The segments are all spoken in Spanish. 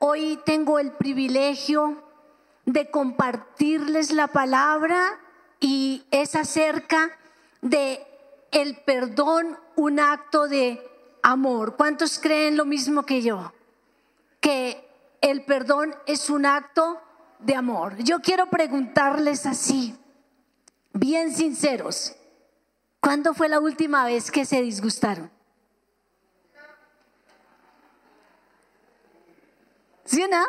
hoy tengo el privilegio de compartirles la palabra y es acerca de el perdón, un acto de amor. ¿Cuántos creen lo mismo que yo? Que el perdón es un acto de amor. Yo quiero preguntarles así, bien sinceros, ¿cuándo fue la última vez que se disgustaron? ¿Sí o no?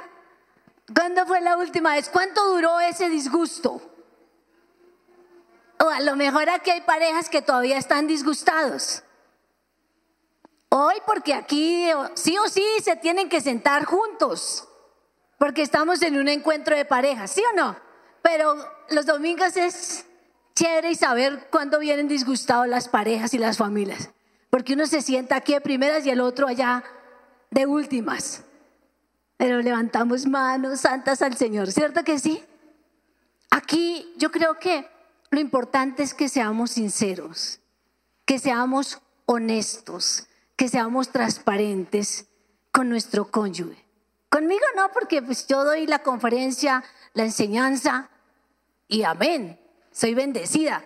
¿Cuándo fue la última vez? ¿Cuánto duró ese disgusto? O a lo mejor aquí hay parejas que todavía están disgustados. Hoy porque aquí sí o sí se tienen que sentar juntos, porque estamos en un encuentro de parejas, ¿sí o no? Pero los domingos es chévere y saber cuándo vienen disgustados las parejas y las familias, porque uno se sienta aquí de primeras y el otro allá de últimas pero levantamos manos santas al Señor, ¿cierto que sí? Aquí yo creo que lo importante es que seamos sinceros, que seamos honestos, que seamos transparentes con nuestro cónyuge. Conmigo no, porque pues yo doy la conferencia, la enseñanza y amén, soy bendecida,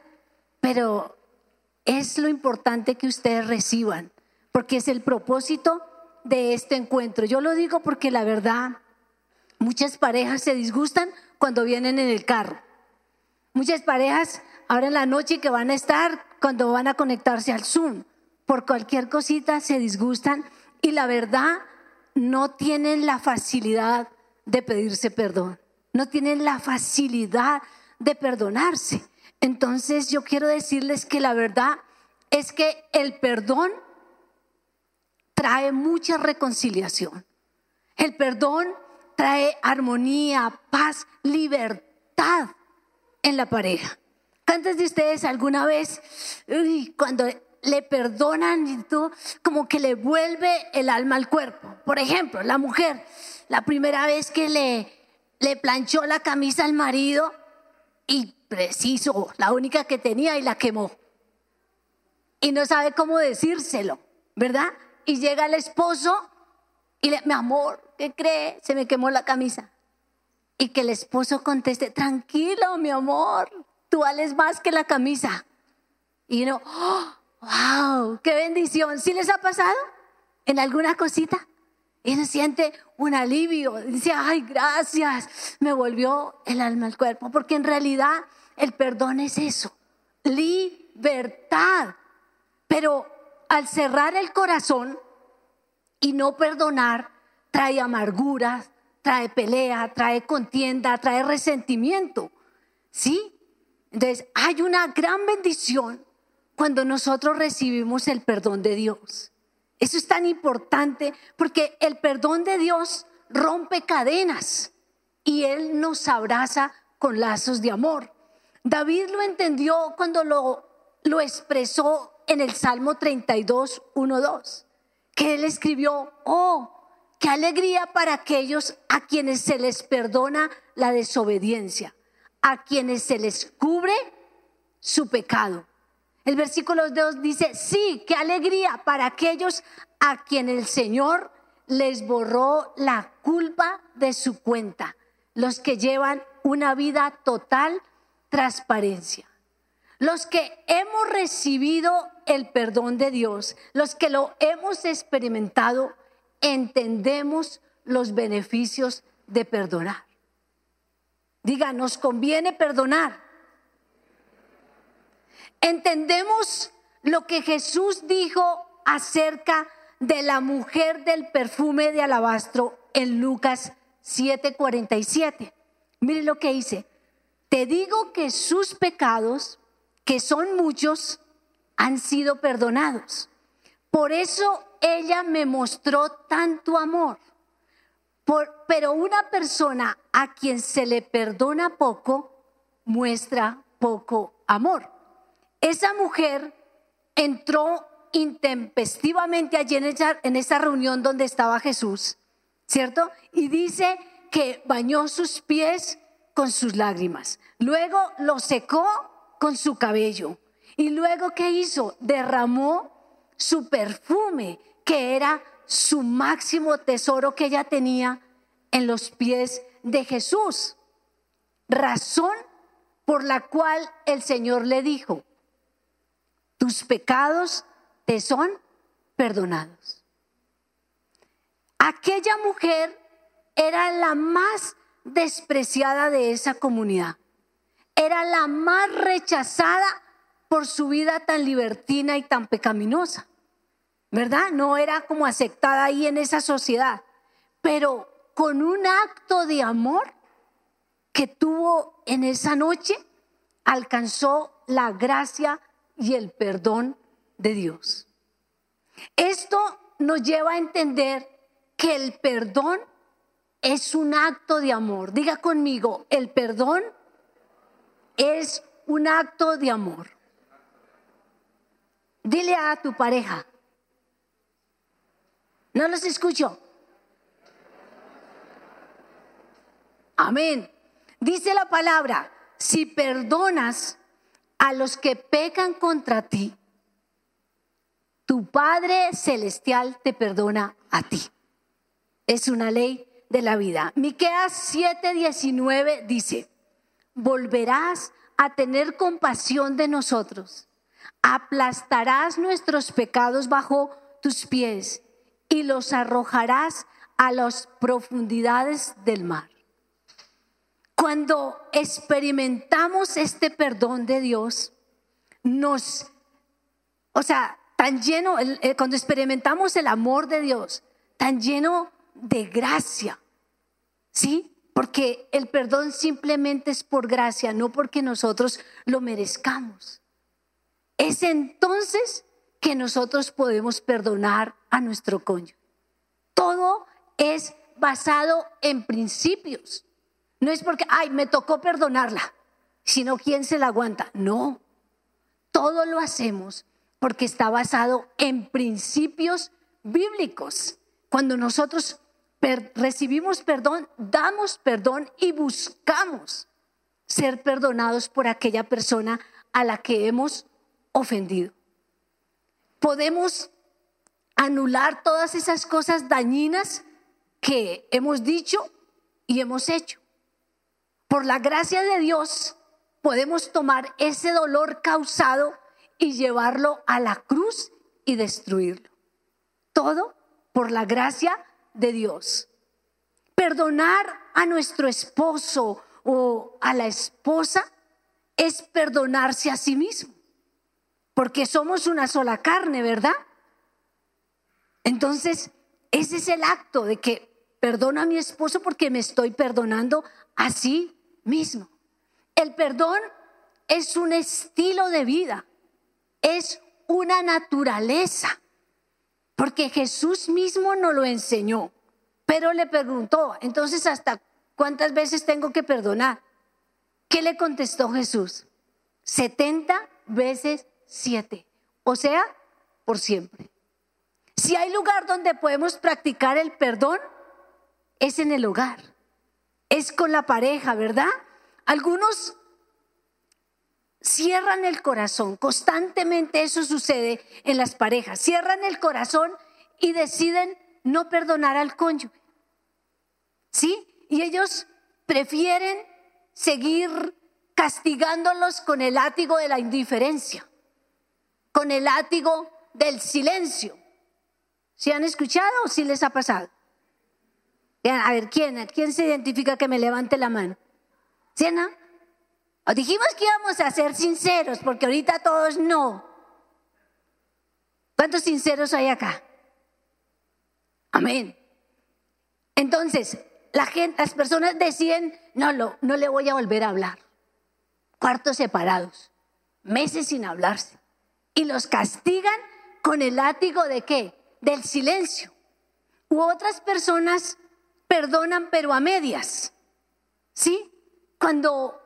pero es lo importante que ustedes reciban, porque es el propósito de este encuentro. Yo lo digo porque la verdad, muchas parejas se disgustan cuando vienen en el carro. Muchas parejas ahora en la noche que van a estar cuando van a conectarse al Zoom. Por cualquier cosita se disgustan y la verdad no tienen la facilidad de pedirse perdón. No tienen la facilidad de perdonarse. Entonces yo quiero decirles que la verdad es que el perdón trae mucha reconciliación. El perdón trae armonía, paz, libertad en la pareja. ¿Cuántos de ustedes alguna vez, cuando le perdonan y tú, como que le vuelve el alma al cuerpo? Por ejemplo, la mujer, la primera vez que le, le planchó la camisa al marido y preciso, la única que tenía y la quemó. Y no sabe cómo decírselo, ¿verdad? Y llega el esposo y le, mi amor, ¿qué cree? Se me quemó la camisa. Y que el esposo conteste, tranquilo, mi amor, tú vales más que la camisa. Y uno, wow, qué bendición. ¿Sí les ha pasado en alguna cosita? Y uno siente un alivio, dice, ay, gracias, me volvió el alma al cuerpo, porque en realidad el perdón es eso, libertad. Pero al cerrar el corazón y no perdonar, trae amargura, trae pelea, trae contienda, trae resentimiento. ¿Sí? Entonces, hay una gran bendición cuando nosotros recibimos el perdón de Dios. Eso es tan importante porque el perdón de Dios rompe cadenas y Él nos abraza con lazos de amor. David lo entendió cuando lo, lo expresó en el Salmo 32, 1, 2, que él escribió, oh, qué alegría para aquellos a quienes se les perdona la desobediencia, a quienes se les cubre su pecado. El versículo 2 dice, sí, qué alegría para aquellos a quienes el Señor les borró la culpa de su cuenta, los que llevan una vida total transparencia. Los que hemos recibido el perdón de Dios, los que lo hemos experimentado, entendemos los beneficios de perdonar. Diga, nos conviene perdonar. Entendemos lo que Jesús dijo acerca de la mujer del perfume de alabastro en Lucas 7:47. Mire lo que dice. Te digo que sus pecados que son muchos, han sido perdonados. Por eso ella me mostró tanto amor. pero una persona a quien se le perdona poco, muestra poco amor. Esa mujer entró intempestivamente allí en esa, en reunión donde estaba Jesús, ¿cierto? Y dice que bañó sus pies con sus lágrimas. Luego lo secó con su cabello. Y luego, ¿qué hizo? Derramó su perfume, que era su máximo tesoro que ella tenía en los pies de Jesús, razón por la cual el Señor le dijo, tus pecados te son perdonados. Aquella mujer era la más despreciada de esa comunidad. Era la más rechazada por su vida tan libertina y tan pecaminosa. ¿Verdad? No era como aceptada ahí en esa sociedad. Pero con un acto de amor que tuvo en esa noche, alcanzó la gracia y el perdón de Dios. Esto nos lleva a entender que el perdón es un acto de amor. Diga conmigo, el perdón es un acto de amor. Dile a tu pareja. No los escucho. Amén. Dice la palabra, si perdonas a los que pecan contra ti, tu Padre Celestial te perdona a ti. Es una ley de la vida. Miqueas 7:19 dice, volverás a tener compasión de nosotros, aplastarás nuestros pecados bajo tus pies y los arrojarás a las profundidades del mar. Cuando experimentamos este perdón de Dios, nos, o sea, tan lleno, cuando experimentamos el amor de Dios, tan lleno de gracia, ¿sí? Porque el perdón simplemente es por gracia, no porque nosotros lo merezcamos. Es entonces que nosotros podemos perdonar a nuestro cónyuge. Todo es basado en principios. No es porque, ay, me tocó perdonarla, sino quién se la aguanta. No, todo lo hacemos porque está basado en principios bíblicos. Cuando nosotros recibimos perdón, damos perdón y buscamos ser perdonados por aquella persona a la que hemos ofendido. Podemos anular todas esas cosas dañinas que hemos dicho y hemos hecho. Por la gracia de Dios podemos tomar ese dolor causado y llevarlo a la cruz y destruirlo. Todo por la gracia de Dios. Perdonar a nuestro esposo o a la esposa es perdonarse a sí mismo, porque somos una sola carne, ¿verdad? Entonces, ese es el acto de que perdono a mi esposo porque me estoy perdonando a sí mismo. El perdón es un estilo de vida, es una naturaleza, porque Jesús mismo nos lo enseñó, pero le preguntó, entonces, ¿hasta cuántas veces tengo que perdonar? ¿Qué le contestó Jesús? 70 veces 7, o sea, por siempre. Si hay lugar donde podemos practicar el perdón, es en el hogar es con la pareja, ¿verdad? Algunos cierran el corazón, constantemente eso sucede en las parejas, cierran el corazón y deciden no perdonar al cónyuge. ¿Sí? Y ellos prefieren seguir castigándolos con el látigo de la indiferencia, con el látigo del silencio. ¿Se han escuchado o sí les ha pasado? A ver, ¿quién? ¿Quién se identifica que me levante la mano? ¿Sí, no? O dijimos que íbamos a ser sinceros, porque ahorita todos no. ¿Cuántos sinceros hay acá? Amén. Entonces, las personas deciden, no, no, no le voy a volver a hablar. Cuartos separados, meses sin hablarse. Y los castigan con el látigo de qué? Del silencio. U otras personas perdonan pero a medias. ¿Sí? Cuando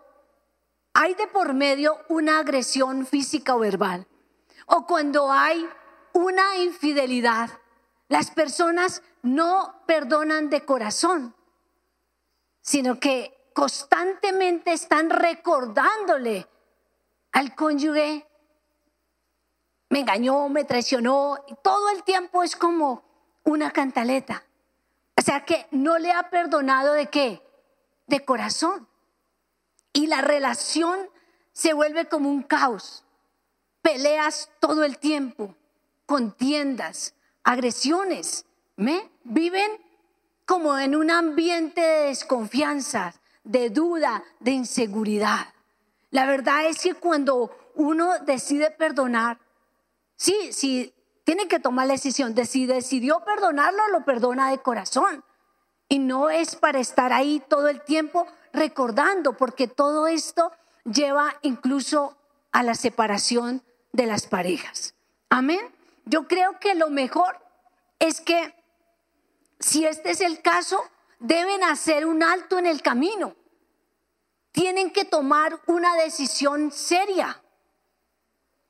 hay de por medio una agresión física o verbal, o cuando hay una infidelidad, las personas no perdonan de corazón, sino que constantemente están recordándole al cónyuge, me engañó, me traicionó, y todo el tiempo es como una cantaleta O sea que no le ha perdonado de qué? De corazón. Y la relación se vuelve como un caos. Peleas todo el tiempo, contiendas, agresiones. ¿Me? Viven como en un ambiente de desconfianza, de duda, de inseguridad. La verdad es que cuando uno decide perdonar, sí, sí, tiene que tomar la decisión de si decidió perdonarlo, lo perdona de corazón. Y no es para estar ahí todo el tiempo recordando, porque todo esto lleva incluso a la separación de las parejas. Amén. Yo creo que lo mejor es que si este es el caso, deben hacer un alto en el camino. Tienen que tomar una decisión seria.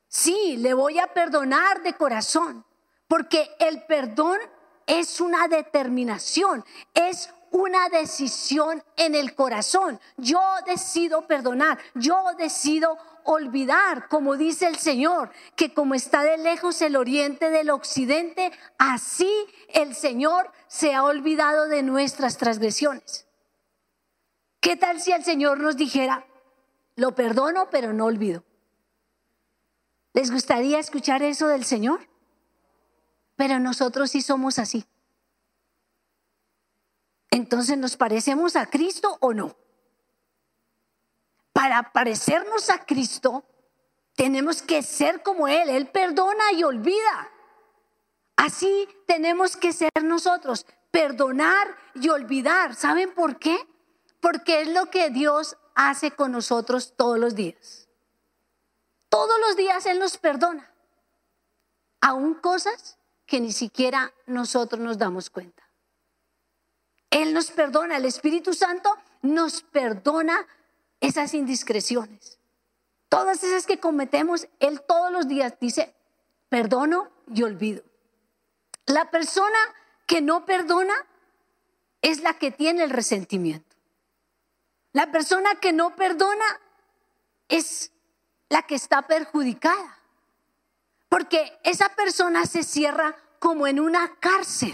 Sí, le voy a perdonar de corazón, porque el perdón es una determinación, es una decisión en el corazón. Yo decido perdonar, yo decido olvidar, como dice el Señor, que como está de lejos el oriente del occidente, así el Señor se ha olvidado de nuestras transgresiones. ¿Qué tal si el Señor nos dijera, lo perdono, pero no olvido? ¿Les gustaría escuchar eso del Señor? Pero nosotros sí somos así. Entonces, ¿nos parecemos a Cristo o no? Para parecernos a Cristo, tenemos que ser como Él. Él perdona y olvida. Así tenemos que ser nosotros, perdonar y olvidar. ¿Saben por qué? Porque es lo que Dios hace con nosotros todos los días. Todos los días Él nos perdona, aún cosas que ni siquiera nosotros nos damos cuenta. Él nos perdona, el Espíritu Santo nos perdona esas indiscreciones. Todas esas que cometemos, Él todos los días dice, perdono y olvido. La persona que no perdona es la que tiene el resentimiento. La persona que no perdona es la que está perjudicada. Porque esa persona se cierra como en una cárcel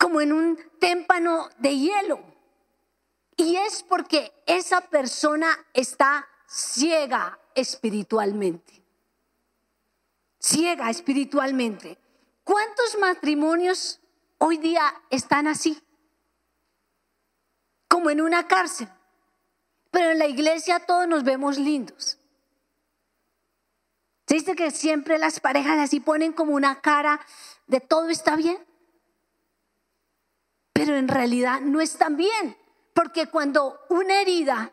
como en un témpano de hielo. Y es porque esa persona está ciega espiritualmente. Ciega espiritualmente. ¿Cuántos matrimonios hoy día están así? Como en una cárcel. Pero en la iglesia todos nos vemos lindos. ¿Se dice que siempre las parejas así ponen como una cara de todo está bien? Pero en realidad no están bien, porque cuando una herida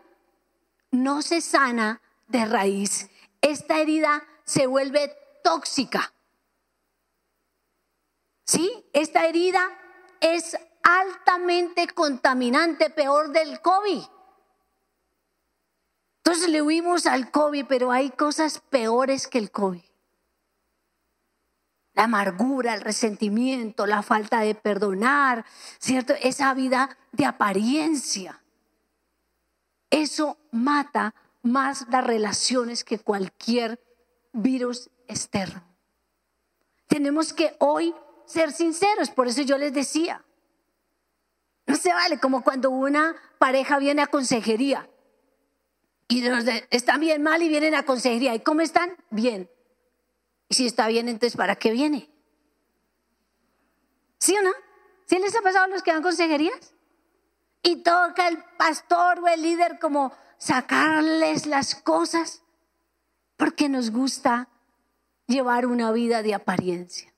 no se sana de raíz, esta herida se vuelve tóxica. ¿Sí? Esta herida es altamente contaminante, peor del COVID. Entonces le huimos al COVID, pero hay cosas peores que el COVID la amargura, el resentimiento, la falta de perdonar, ¿cierto? Esa vida de apariencia. Eso mata más las relaciones que cualquier virus externo. Tenemos que hoy ser sinceros, por eso yo les decía, no se vale como cuando una pareja viene a consejería y están bien mal y vienen a consejería. ¿Y cómo están? Bien. Y si está bien, entonces ¿para qué viene? ¿Sí o no? ¿Sí les ha pasado a los que dan consejerías? Y toca el pastor o el líder como sacarles las cosas porque nos gusta llevar una vida de apariencia.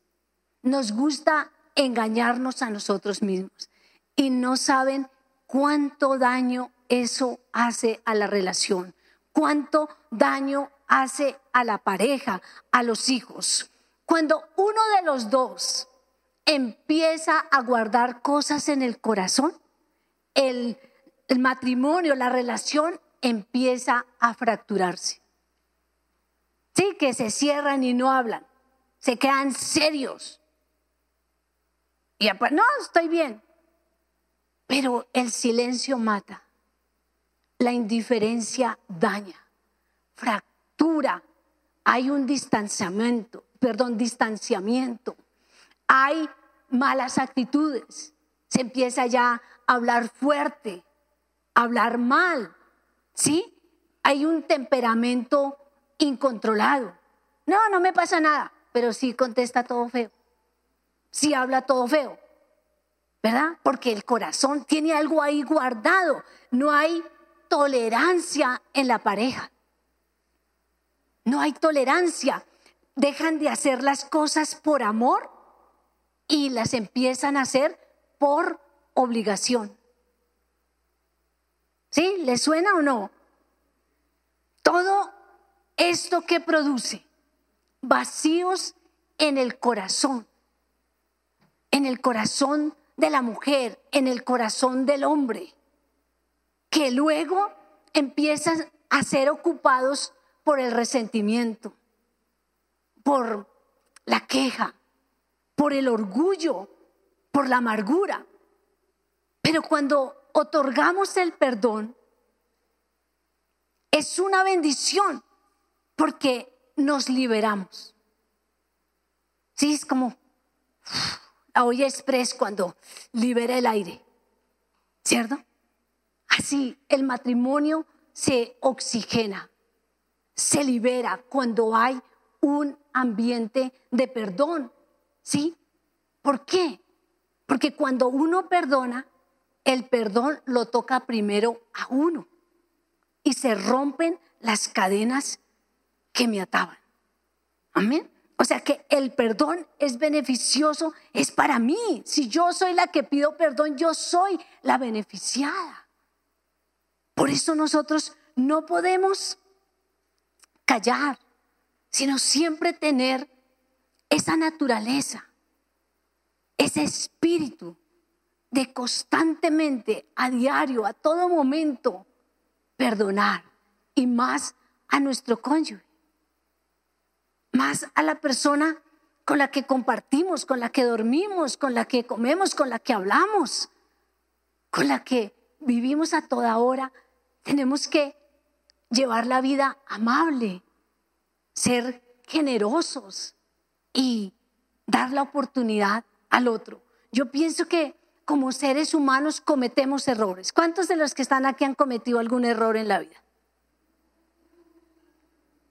Nos gusta engañarnos a nosotros mismos y no saben cuánto daño eso hace a la relación, cuánto daño hace a la pareja, a los hijos. Cuando uno de los dos empieza a guardar cosas en el corazón, el, matrimonio, la relación empieza a fracturarse. Sí, que se cierran y no hablan, se quedan serios. Y no, estoy bien. Pero el silencio mata, la indiferencia daña, fractura hay un distanciamiento, perdón, distanciamiento, hay malas actitudes, Se empieza ya a hablar fuerte, a hablar mal, ¿sí? Hay un temperamento incontrolado. No, no me pasa nada, pero sí contesta todo feo. Sí habla todo feo. ¿Verdad? Porque el corazón tiene algo ahí guardado. No hay tolerancia en la pareja. No hay tolerancia. Dejan de hacer las cosas por amor y las empiezan a hacer por obligación. ¿Sí? ¿Le suena o no? Todo esto que produce vacíos en el corazón, en el corazón de la mujer, en el corazón del hombre, que luego empiezan a ser ocupados por el resentimiento, por la queja, por el orgullo, por la amargura. Pero cuando otorgamos el perdón, es una bendición porque nos liberamos. Sí, es como la olla express cuando libera el aire, ¿cierto? Así el matrimonio se oxigena, se libera cuando hay un ambiente de perdón, ¿sí? ¿Por qué? Porque cuando uno perdona, el perdón lo toca primero a uno y se rompen las cadenas que me ataban. Amén. O sea que el perdón es beneficioso, es para mí. Si yo soy la que pido perdón, yo soy la beneficiada. Por eso nosotros no podemos callar, sino siempre tener esa naturaleza, ese espíritu de constantemente, a diario, a todo momento, perdonar y más a nuestro cónyuge, más a la persona con la que compartimos, con la que dormimos, con la que comemos, con la que hablamos, con la que vivimos a toda hora. Tenemos que llevar la vida amable, ser generosos y dar la oportunidad al otro. Yo pienso que como seres humanos cometemos errores. ¿Cuántos de los que están aquí han cometido algún error en la vida?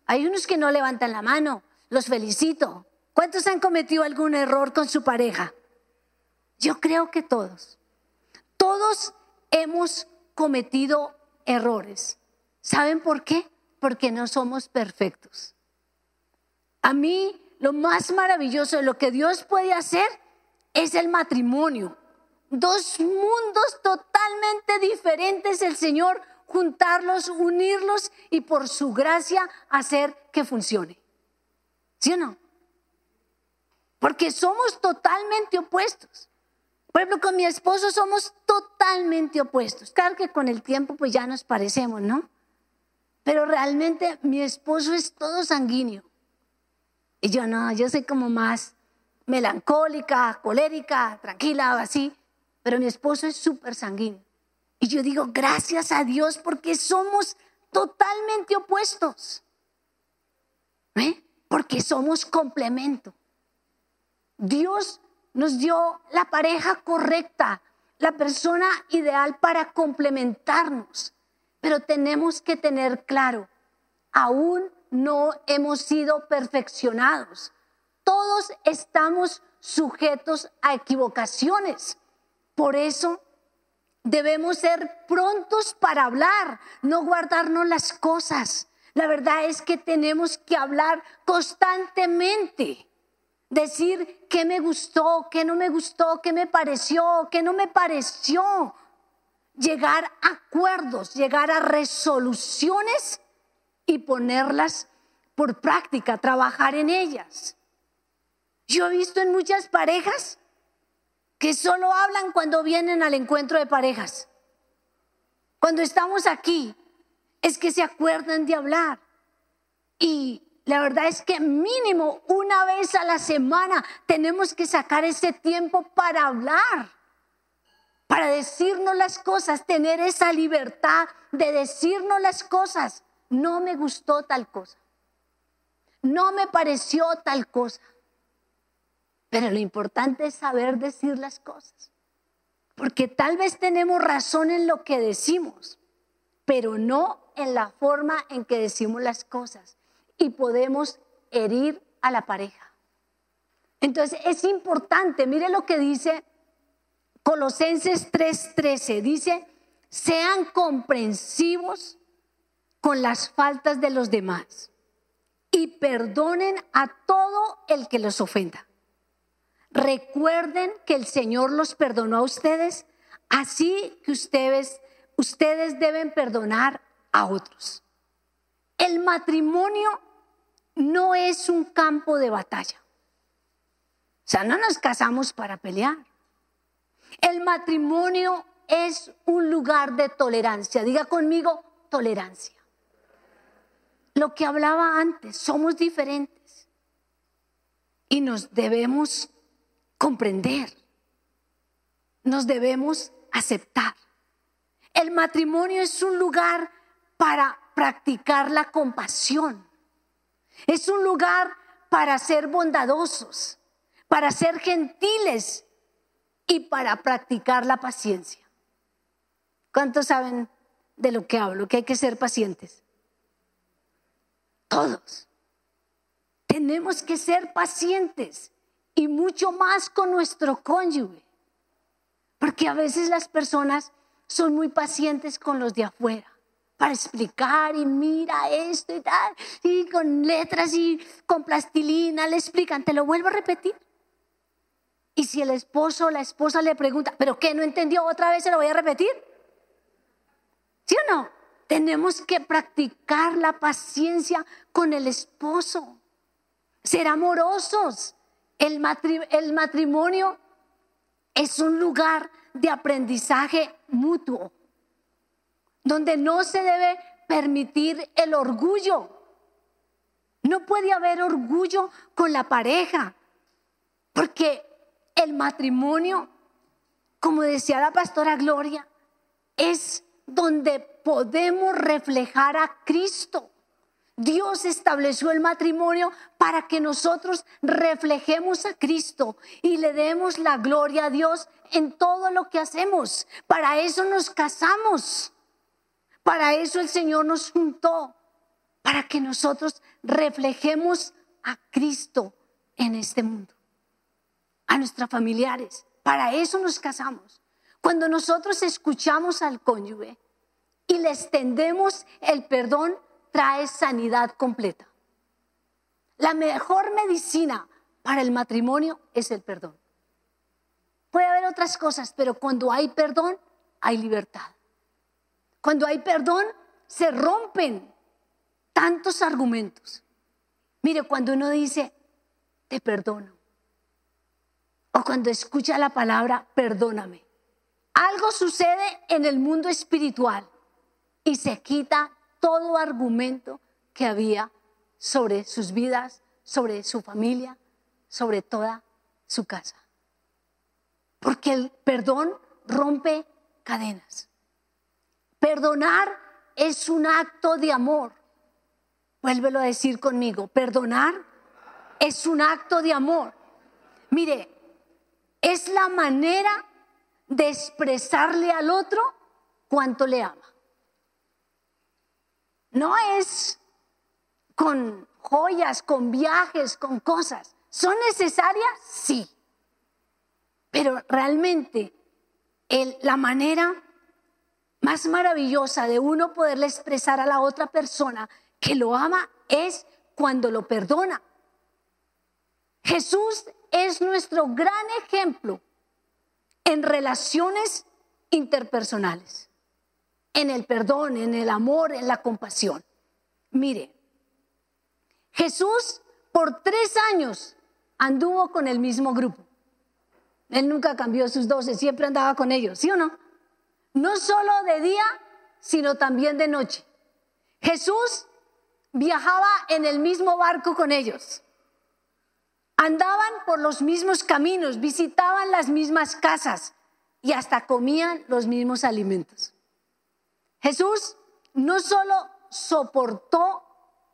Hay unos que no levantan la mano, los felicito. ¿Cuántos han cometido algún error con su pareja? Yo creo que todos. Todos hemos cometido errores. ¿Saben por qué? Porque no somos perfectos. A mí lo más maravilloso de lo que Dios puede hacer es el matrimonio dos mundos totalmente diferentes, el Señor juntarlos, unirlos y por su gracia hacer que funcione. ¿Sí o no? Porque somos totalmente opuestos. Por ejemplo, con mi esposo somos totalmente opuestos. Claro que con el tiempo pues ya nos parecemos, ¿no? Pero realmente mi esposo es todo sanguíneo. Y yo no, yo soy como más melancólica, colérica, tranquila, así pero mi esposo es súper sanguíneo. Y yo digo, gracias a Dios porque somos totalmente opuestos. ¿Eh? Porque somos complemento. Dios nos dio la pareja correcta, la persona ideal para complementarnos. Pero tenemos que tener claro, aún no hemos sido perfeccionados. Todos estamos sujetos a equivocaciones. Por eso debemos ser prontos para hablar, no guardarnos las cosas. La verdad es que tenemos que hablar constantemente. Decir qué me gustó, qué no me gustó, qué me pareció, qué no me pareció. Llegar a acuerdos, llegar a resoluciones y ponerlas por práctica, trabajar en ellas. Yo he visto en muchas parejas que solo hablan cuando vienen al encuentro de parejas. Cuando estamos aquí, es que se acuerdan de hablar. Y la verdad es que mínimo una vez a la semana tenemos que sacar ese tiempo para hablar, para decirnos las cosas, tener esa libertad de decirnos las cosas. No me gustó tal cosa. No me pareció tal cosa. Pero lo importante es saber decir las cosas. Porque tal vez tenemos razón en lo que decimos, pero no en la forma en que decimos las cosas. Y podemos herir a la pareja. Entonces es importante, mire lo que dice Colosenses 3:13, dice, sean comprensivos con las faltas de los demás y perdonen a todo el que los ofenda. Recuerden que el Señor los perdonó a ustedes, así que ustedes, ustedes deben perdonar a otros. El matrimonio no es un campo de batalla. O sea, no nos casamos para pelear. El matrimonio es un lugar de tolerancia. Diga conmigo, tolerancia. Lo que hablaba antes, somos diferentes y nos debemos comprender, nos debemos aceptar. El matrimonio es un lugar para practicar la compasión, es un lugar para ser bondadosos, para ser gentiles y para practicar la paciencia. ¿Cuántos saben de lo que hablo? Que hay que ser pacientes. Todos. Tenemos que ser pacientes y mucho más con nuestro cónyuge. Porque a veces las personas son muy pacientes con los de afuera para explicar y mira esto y tal, y con letras y con plastilina le explican, te lo vuelvo a repetir. Y si el esposo o la esposa le pregunta, ¿pero qué no entendió otra vez? ¿Se lo voy a repetir? ¿Sí o no? Tenemos que practicar la paciencia con el esposo, ser amorosos, el, matrimonio es un lugar de aprendizaje mutuo, donde no se debe permitir el orgullo. No puede haber orgullo con la pareja, porque el matrimonio, como decía la pastora Gloria, es donde podemos reflejar a Cristo. Dios estableció el matrimonio para que nosotros reflejemos a Cristo y le demos la gloria a Dios en todo lo que hacemos. Para eso nos casamos. Para eso el Señor nos juntó. Para que nosotros reflejemos a Cristo en este mundo. A nuestros familiares. Para eso nos casamos. Cuando nosotros escuchamos al cónyuge y le extendemos el perdón, trae sanidad completa. La mejor medicina para el matrimonio es el perdón. Puede haber otras cosas, pero cuando hay perdón, hay libertad. Cuando hay perdón, se rompen tantos argumentos. Mire, cuando uno dice, te perdono, o cuando escucha la palabra, perdóname, algo sucede en el mundo espiritual y se quita todo argumento que había sobre sus vidas, sobre su familia, sobre toda su casa. Porque el perdón rompe cadenas. Perdonar es un acto de amor. Vuélvelo a decir conmigo. Perdonar es un acto de amor. Mire, es la manera de expresarle al otro cuánto le ama. No es con joyas, con viajes, con cosas. ¿Son necesarias? Sí. Pero realmente la manera más maravillosa de uno poderle expresar a la otra persona que lo ama es cuando lo perdona. Jesús es nuestro gran ejemplo en relaciones interpersonales en el perdón, en el amor, en la compasión. Mire, Jesús por tres años anduvo con el mismo grupo. Él nunca cambió sus doce, siempre andaba con ellos, ¿sí o no? No solo de día, sino también de noche. Jesús viajaba en el mismo barco con ellos. Andaban por los mismos caminos, visitaban las mismas casas y hasta comían los mismos alimentos. Jesús no solo soportó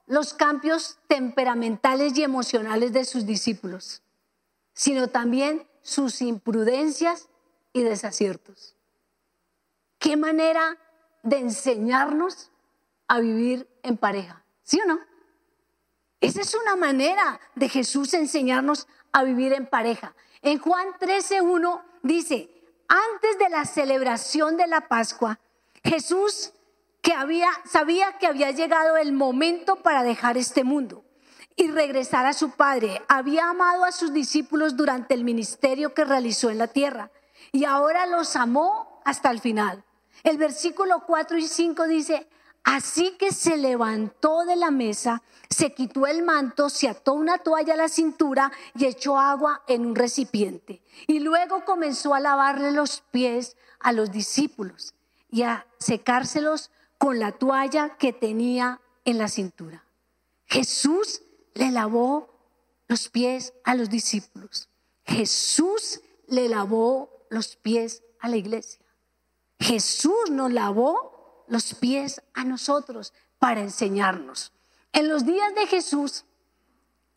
los cambios temperamentales y emocionales de sus discípulos, sino también sus imprudencias y desaciertos. ¿Qué manera de enseñarnos a vivir en pareja? ¿Sí o no? Esa es una manera de Jesús enseñarnos a vivir en pareja. En Juan 13.1 dice, antes de la celebración de la Pascua, Jesús que había, sabía que había llegado el momento para dejar este mundo y regresar a su Padre. Había amado a sus discípulos durante el ministerio que realizó en la tierra y ahora los amó hasta el final. El versículo 4 y 5 dice, así que se levantó de la mesa, se quitó el manto, se ató una toalla a la cintura y echó agua en un recipiente. Y luego comenzó a lavarle los pies a los discípulos y a secárselos con la toalla que tenía en la cintura. Jesús le lavó los pies a los discípulos. Jesús le lavó los pies a la iglesia. Jesús nos lavó los pies a nosotros para enseñarnos. En los días de Jesús,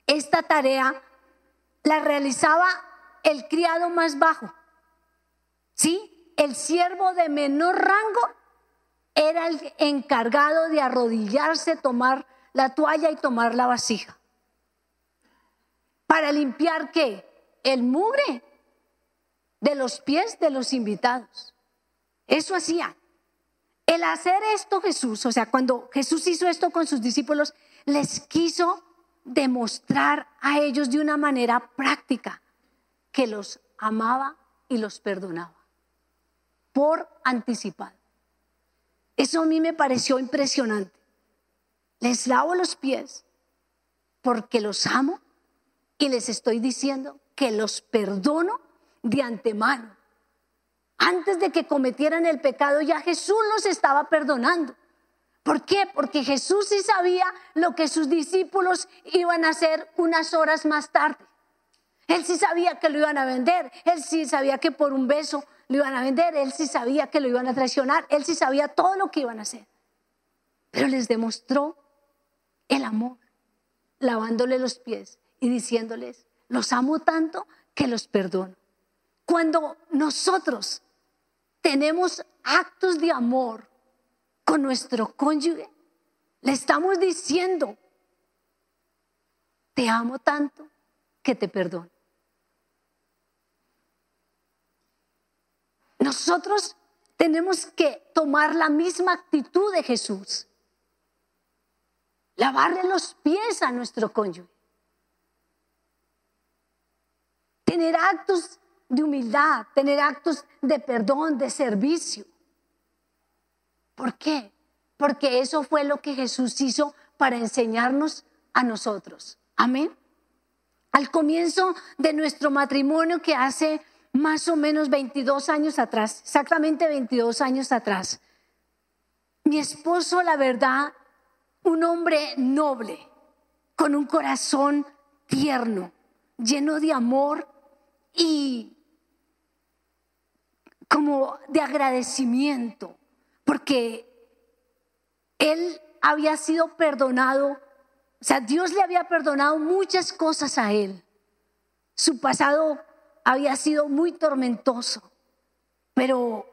esta tarea la realizaba el criado más bajo. ¿Sí? El siervo de menor rango era el encargado de arrodillarse, tomar la toalla y tomar la vasija. ¿Para limpiar qué? El mugre de los pies de los invitados. Eso hacía. El hacer esto Jesús, o sea, cuando Jesús hizo esto con sus discípulos, les quiso demostrar a ellos de una manera práctica que los amaba y los perdonaba por anticipado. Eso a mí me pareció impresionante. Les lavo los pies porque los amo y les estoy diciendo que los perdono de antemano. Antes de que cometieran el pecado ya Jesús los estaba perdonando. ¿Por qué? Porque Jesús sí sabía lo que sus discípulos iban a hacer unas horas más tarde. Él sí sabía que lo iban a vender. Él sí sabía que por un beso lo iban a vender, él sí sabía que lo iban a traicionar, él sí sabía todo lo que iban a hacer. Pero les demostró el amor, lavándole los pies y diciéndoles, los amo tanto que los perdono. Cuando nosotros tenemos actos de amor con nuestro cónyuge, le estamos diciendo, te amo tanto que te perdono. Nosotros tenemos que tomar la misma actitud de Jesús. Lavarle los pies a nuestro cónyuge. Tener actos de humildad, tener actos de perdón, de servicio. ¿Por qué? Porque eso fue lo que Jesús hizo para enseñarnos a nosotros. Amén. Al comienzo de nuestro matrimonio que hace más o menos 22 años atrás, exactamente 22 años atrás. Mi esposo, la verdad, un hombre noble, con un corazón tierno, lleno de amor y como de agradecimiento, porque él había sido perdonado, o sea, Dios le había perdonado muchas cosas a él. Su pasado había sido muy tormentoso, pero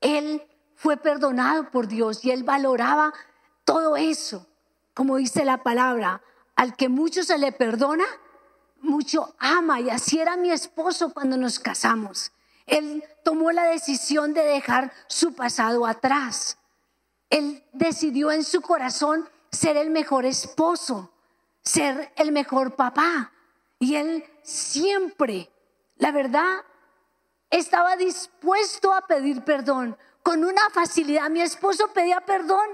él fue perdonado por Dios y él valoraba todo eso, como dice la palabra, al que mucho se le perdona, mucho ama y así era mi esposo cuando nos casamos. Él tomó la decisión de dejar su pasado atrás. Él decidió en su corazón ser el mejor esposo, ser el mejor papá. Y él siempre la verdad, estaba dispuesto a pedir perdón con una facilidad. Mi esposo pedía perdón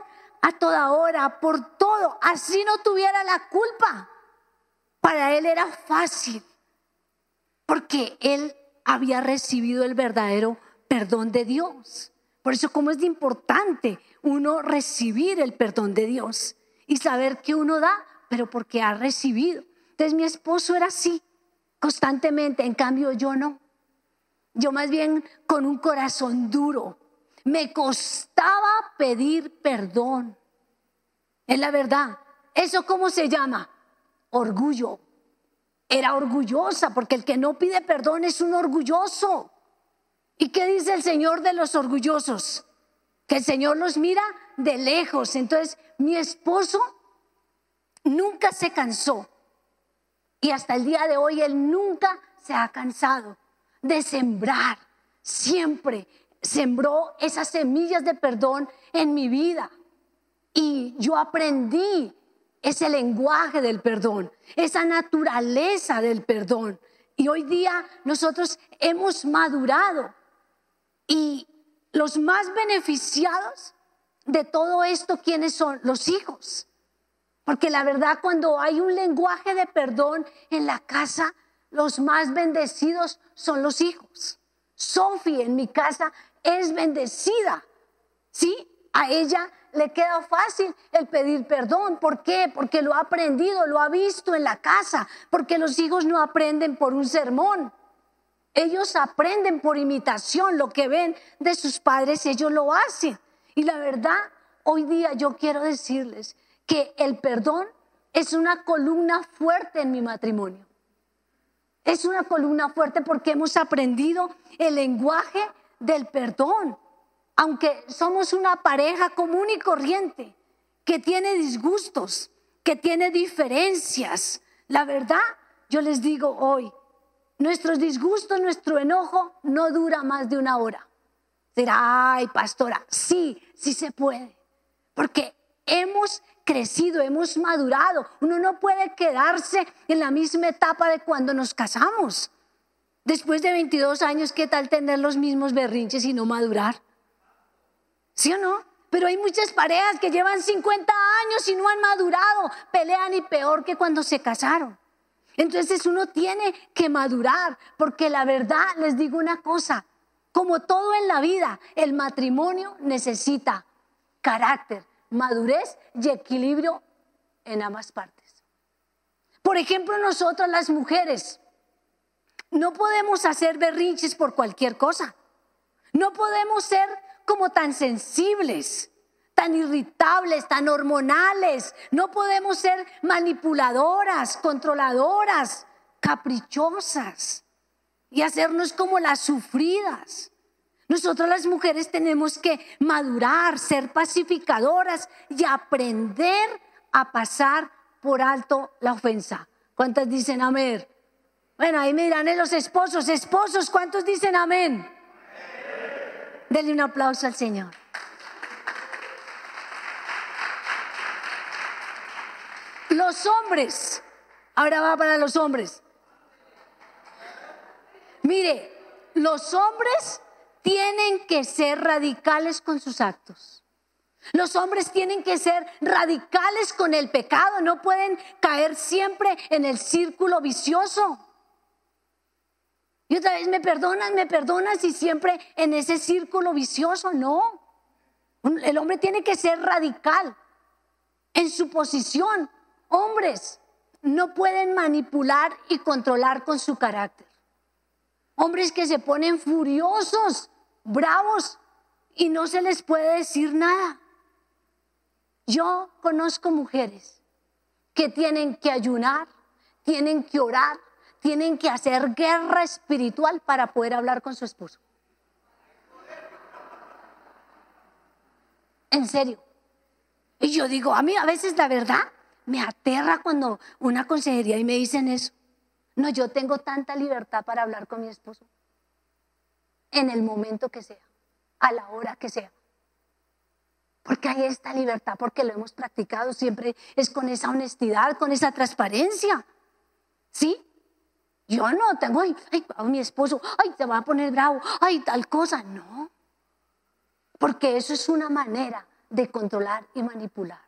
a toda hora, por todo, así no tuviera la culpa. Para él era fácil, porque él había recibido el verdadero perdón de Dios. Por eso, como es importante uno recibir el perdón de Dios y saber que uno da, pero porque ha recibido. Entonces mi esposo era así constantemente, en cambio yo no. Yo más bien con un corazón duro. Me costaba pedir perdón. Es la verdad. ¿Eso cómo se llama? Orgullo. Era orgullosa porque el que no pide perdón es un orgulloso. ¿Y qué dice el Señor de los orgullosos? Que el Señor los mira de lejos. Entonces, mi esposo nunca se cansó. Y hasta el día de hoy él nunca se ha cansado de sembrar. Siempre sembró esas semillas de perdón en mi vida. Y yo aprendí ese lenguaje del perdón, esa naturaleza del perdón. Y hoy día nosotros hemos madurado. Y los más beneficiados de todo esto, ¿quiénes son? Los hijos. Porque la verdad, cuando hay un lenguaje de perdón en la casa, los más bendecidos son los hijos. Sophie en mi casa es bendecida. ¿Sí? A ella le queda fácil el pedir perdón. ¿Por qué? Porque lo ha aprendido, lo ha visto en la casa. Porque los hijos no aprenden por un sermón. Ellos aprenden por imitación lo que ven de sus padres, ellos lo hacen. Y la verdad, hoy día yo quiero decirles que el perdón es una columna fuerte en mi matrimonio. Es una columna fuerte porque hemos aprendido el lenguaje del perdón. Aunque somos una pareja común y corriente, que tiene disgustos, que tiene diferencias. La verdad, yo les digo hoy, nuestros disgustos, nuestro enojo no dura más de una hora. Dirá, ay, pastora, sí, sí se puede. Porque hemos crecido, hemos madurado. Uno no puede quedarse en la misma etapa de cuando nos casamos. Después de 22 años, ¿qué tal tener los mismos berrinches y no madurar? ¿Sí o no? Pero hay muchas parejas que llevan 50 años y no han madurado, pelean y peor que cuando se casaron. Entonces uno tiene que madurar, porque la verdad, les digo una cosa, como todo en la vida, el matrimonio necesita carácter, madurez y equilibrio en ambas partes. Por ejemplo, nosotros las mujeres no podemos hacer berrinches por cualquier cosa. No podemos ser como tan sensibles, tan irritables, tan hormonales. No podemos ser manipuladoras, controladoras, caprichosas y hacernos como las sufridas. Nosotros las mujeres tenemos que madurar, ser pacificadoras y aprender a pasar por alto la ofensa. ¿Cuántas dicen amén? Bueno, ahí me dirán los esposos, esposos, ¿cuántos dicen amén? Denle un aplauso al Señor. Los hombres, ahora va para los hombres. Mire, los hombres tienen que ser radicales con sus actos. Los hombres tienen que ser radicales con el pecado, no pueden caer siempre en el círculo vicioso. Y otra vez me perdonas, me perdonas y siempre en ese círculo vicioso, no. El hombre tiene que ser radical en su posición. Hombres no pueden manipular y controlar con su carácter. Hombres que se ponen furiosos bravos y no se les puede decir nada. Yo conozco mujeres que tienen que ayunar, tienen que orar, tienen que hacer guerra espiritual para poder hablar con su esposo. En serio. Y yo digo, a mí a veces la verdad me aterra cuando una consejería y me dicen eso. No, yo tengo tanta libertad para hablar con mi esposo en el momento que sea, a la hora que sea. Porque hay esta libertad, porque lo hemos practicado siempre, es con esa honestidad, con esa transparencia. ¿Sí? Yo no tengo, ay, ay, mi esposo, ay, te va a poner bravo, ay, tal cosa. No. Porque eso es una manera de controlar y manipular.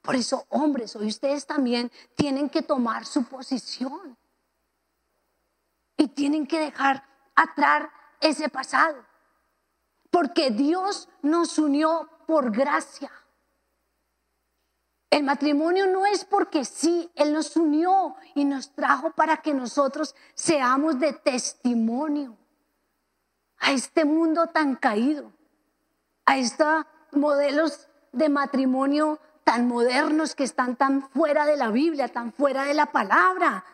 Por eso, hombres, hoy ustedes también tienen que tomar su posición. Y tienen que dejar atrás ese pasado. Porque Dios nos unió por gracia. El matrimonio no es porque sí, Él nos unió y nos trajo para que nosotros seamos de testimonio a este mundo tan caído, a estos modelos de matrimonio tan modernos que están tan fuera de la Biblia, tan fuera de la palabra.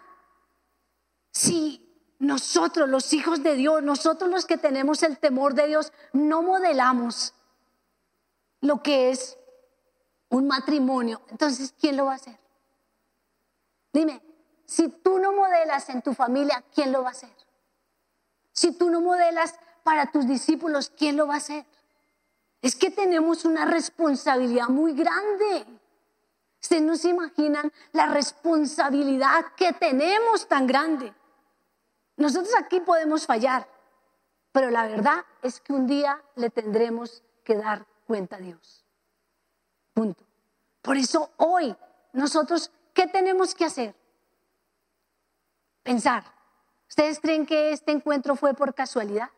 Si nosotros, los hijos de Dios, nosotros los que tenemos el temor de Dios, no modelamos lo que es un matrimonio, entonces, ¿quién lo va a hacer? Dime, si tú no modelas en tu familia, ¿quién lo va a hacer? Si tú no modelas para tus discípulos, ¿quién lo va a hacer? Es que tenemos una responsabilidad muy grande. Ustedes no se imaginan la responsabilidad que tenemos tan grande. Nosotros aquí podemos fallar, pero la verdad es que un día le tendremos que dar cuenta a Dios. Punto. Por eso hoy nosotros, ¿qué tenemos que hacer? Pensar. ¿Ustedes creen que este encuentro fue por casualidad?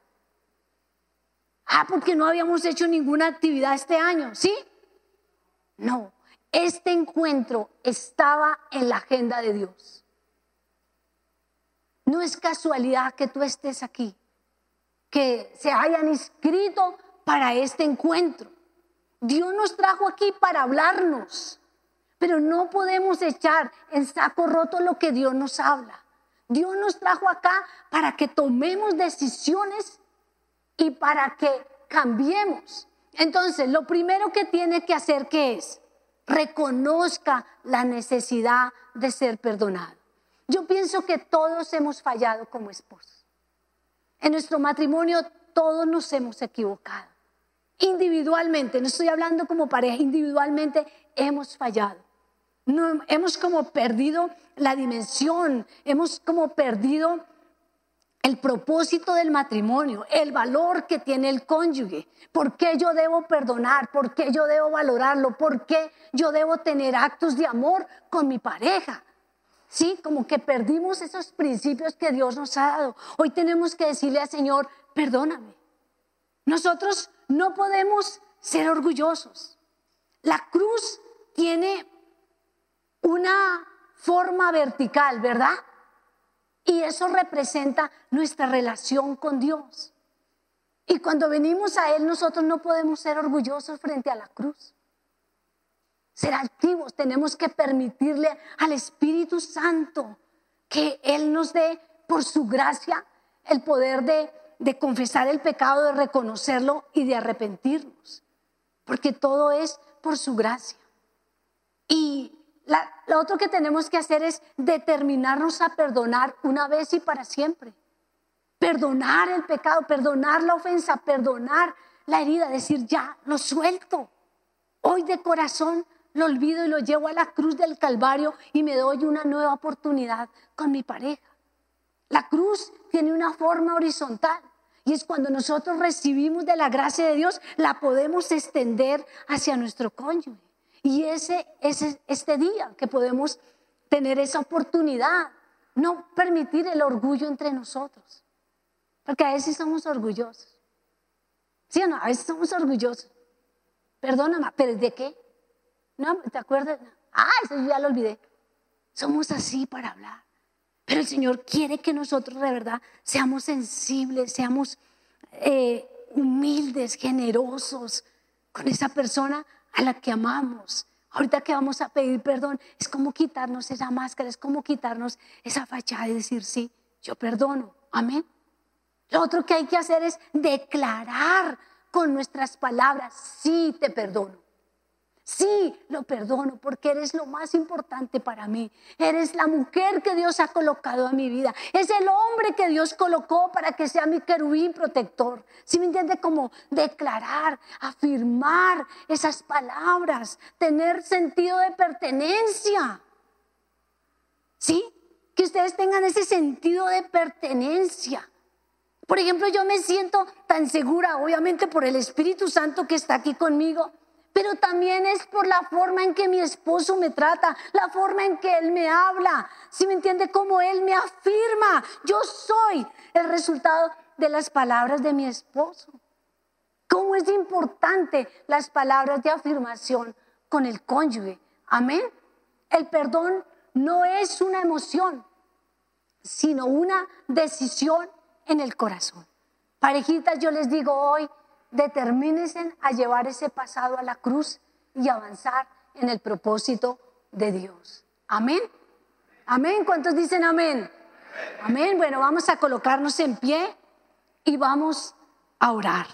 Ah, porque no habíamos hecho ninguna actividad este año, ¿sí? No, este encuentro estaba en la agenda de Dios. No es casualidad que tú estés aquí, que se hayan inscrito para este encuentro. Dios nos trajo aquí para hablarnos, pero no podemos echar en saco roto lo que Dios nos habla. Dios nos trajo acá para que tomemos decisiones y para que cambiemos. Entonces, lo primero que tiene que hacer, ¿qué es? Reconozca la necesidad de ser perdonado. Yo pienso que todos hemos fallado como esposos. En nuestro matrimonio todos nos hemos equivocado. Individualmente, no estoy hablando como pareja, individualmente hemos fallado. No, hemos como perdido la dimensión, hemos como perdido el propósito del matrimonio, el valor que tiene el cónyuge, por qué yo debo perdonar, por qué yo debo valorarlo, por qué yo debo tener actos de amor con mi pareja. Sí, como que perdimos esos principios que Dios nos ha dado. Hoy tenemos que decirle al Señor, perdóname. Nosotros no podemos ser orgullosos. La cruz tiene una forma vertical, ¿verdad? Y eso representa nuestra relación con Dios. Y cuando venimos a Él, nosotros no podemos ser orgullosos frente a la cruz. Ser activos, tenemos que permitirle al Espíritu Santo que Él nos dé por su gracia el poder de, de confesar el pecado, de reconocerlo y de arrepentirnos. Porque todo es por su gracia. Y lo otro que tenemos que hacer es determinarnos a perdonar una vez y para siempre. Perdonar el pecado, perdonar la ofensa, perdonar la herida, decir ya, lo suelto. Hoy de corazón lo olvido y lo llevo a la cruz del Calvario y me doy una nueva oportunidad con mi pareja. La cruz tiene una forma horizontal y es cuando nosotros recibimos de la gracia de Dios, la podemos extender hacia nuestro cónyuge. Y ese es este día que podemos tener esa oportunidad, no permitir el orgullo entre nosotros. Porque a veces somos orgullosos. ¿Sí o no? A veces somos orgullosos. Perdóname, ¿pero de qué? No, ¿te acuerdas? Ah, eso ya lo olvidé. Somos así para hablar. Pero el Señor quiere que nosotros de verdad seamos sensibles, seamos eh, humildes, generosos con esa persona a la que amamos. Ahorita que vamos a pedir perdón, es como quitarnos esa máscara, es como quitarnos esa fachada y decir, sí, yo perdono. Amén. Lo otro que hay que hacer es declarar con nuestras palabras, sí, te perdono. Sí, lo perdono porque eres lo más importante para mí. Eres la mujer que Dios ha colocado en mi vida. Es el hombre que Dios colocó para que sea mi querubín protector. ¿Sí me entiende? Como declarar, afirmar esas palabras, tener sentido de pertenencia. ¿Sí? Que ustedes tengan ese sentido de pertenencia. Por ejemplo, yo me siento tan segura, obviamente por el Espíritu Santo que está aquí conmigo pero también es por la forma en que mi esposo me trata, la forma en que él me habla. Si me entiende cómo él me afirma, yo soy el resultado de las palabras de mi esposo. ¿Cómo es importante las palabras de afirmación con el cónyuge? Amén. El perdón no es una emoción, sino una decisión en el corazón. Parejitas, yo les digo hoy, determínense a llevar ese pasado a la cruz y avanzar en el propósito de Dios. Amén. Amén. ¿Cuántos dicen amén? Amén. Bueno, vamos a colocarnos en pie y vamos a orar.